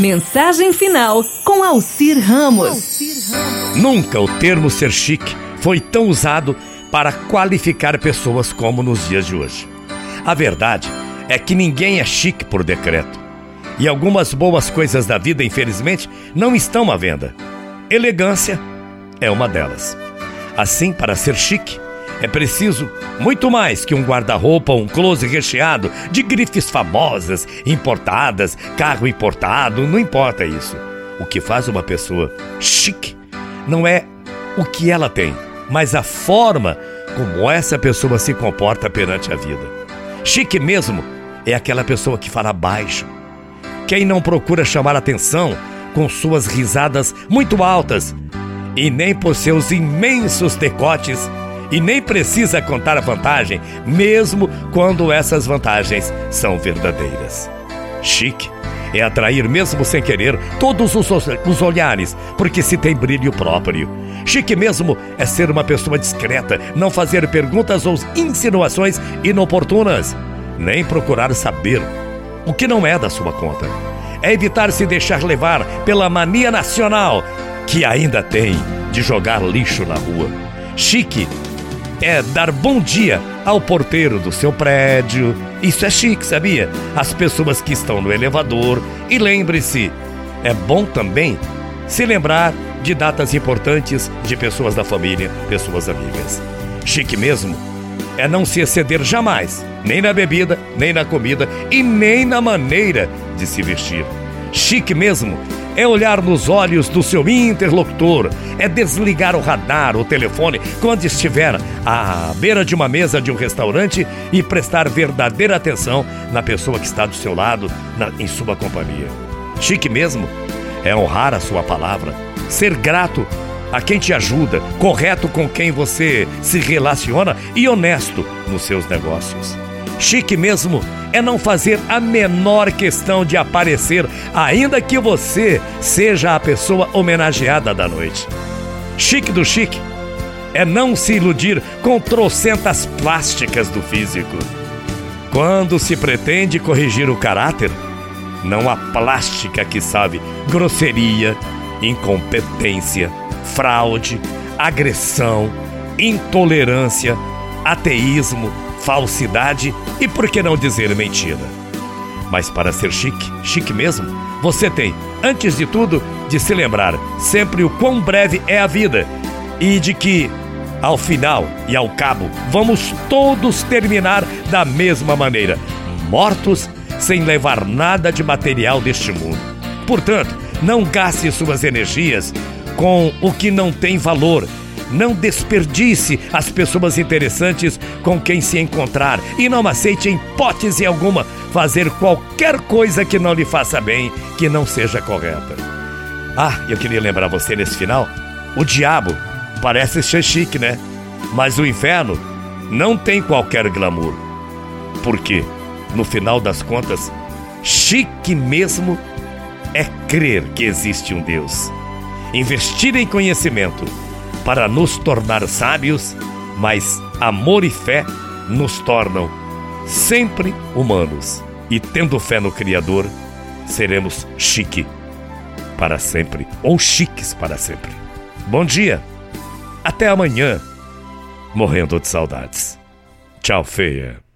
Mensagem final com Alcir Ramos. Nunca o termo ser chique foi tão usado para qualificar pessoas como nos dias de hoje. A verdade é que ninguém é chique por decreto. E algumas boas coisas da vida, infelizmente, não estão à venda. Elegância é uma delas. Assim, para ser chique, é preciso muito mais que um guarda-roupa ou um close recheado de grifes famosas, importadas, carro importado, não importa isso. O que faz uma pessoa chique não é o que ela tem, mas a forma como essa pessoa se comporta perante a vida. Chique mesmo é aquela pessoa que fala baixo. Quem não procura chamar atenção com suas risadas muito altas e nem por seus imensos decotes e nem precisa contar a vantagem, mesmo quando essas vantagens são verdadeiras. Chique é atrair, mesmo sem querer, todos os, os olhares, porque se tem brilho próprio. Chique mesmo é ser uma pessoa discreta, não fazer perguntas ou insinuações inoportunas, nem procurar saber o que não é da sua conta. É evitar se deixar levar pela mania nacional que ainda tem de jogar lixo na rua. Chique é dar bom dia ao porteiro do seu prédio. Isso é chique, sabia? As pessoas que estão no elevador. E lembre-se, é bom também se lembrar de datas importantes de pessoas da família, pessoas amigas. Chique mesmo é não se exceder jamais, nem na bebida, nem na comida e nem na maneira de se vestir. Chique mesmo é olhar nos olhos do seu interlocutor, é desligar o radar, o telefone, quando estiver à beira de uma mesa de um restaurante e prestar verdadeira atenção na pessoa que está do seu lado, na, em sua companhia. Chique mesmo é honrar a sua palavra, ser grato a quem te ajuda, correto com quem você se relaciona e honesto nos seus negócios. Chique mesmo é não fazer a menor questão de aparecer, ainda que você seja a pessoa homenageada da noite. Chique do chique é não se iludir com trocentas plásticas do físico. Quando se pretende corrigir o caráter, não há plástica que sabe grosseria, incompetência, fraude, agressão, intolerância, ateísmo, falsidade e por que não dizer mentira. Mas para ser chique, chique mesmo, você tem, antes de tudo, de se lembrar sempre o quão breve é a vida e de que, ao final e ao cabo, vamos todos terminar da mesma maneira, mortos sem levar nada de material deste mundo. Portanto, não gaste suas energias com o que não tem valor não desperdice as pessoas interessantes com quem se encontrar e não aceite em hipótese alguma fazer qualquer coisa que não lhe faça bem, que não seja correta. Ah, eu queria lembrar você nesse final: o diabo parece ser chique, né? Mas o inferno não tem qualquer glamour. Porque, no final das contas, chique mesmo é crer que existe um Deus. Investir em conhecimento para nos tornar sábios, mas amor e fé nos tornam sempre humanos. E tendo fé no Criador, seremos chique para sempre, ou chiques para sempre. Bom dia, até amanhã, morrendo de saudades. Tchau, feia.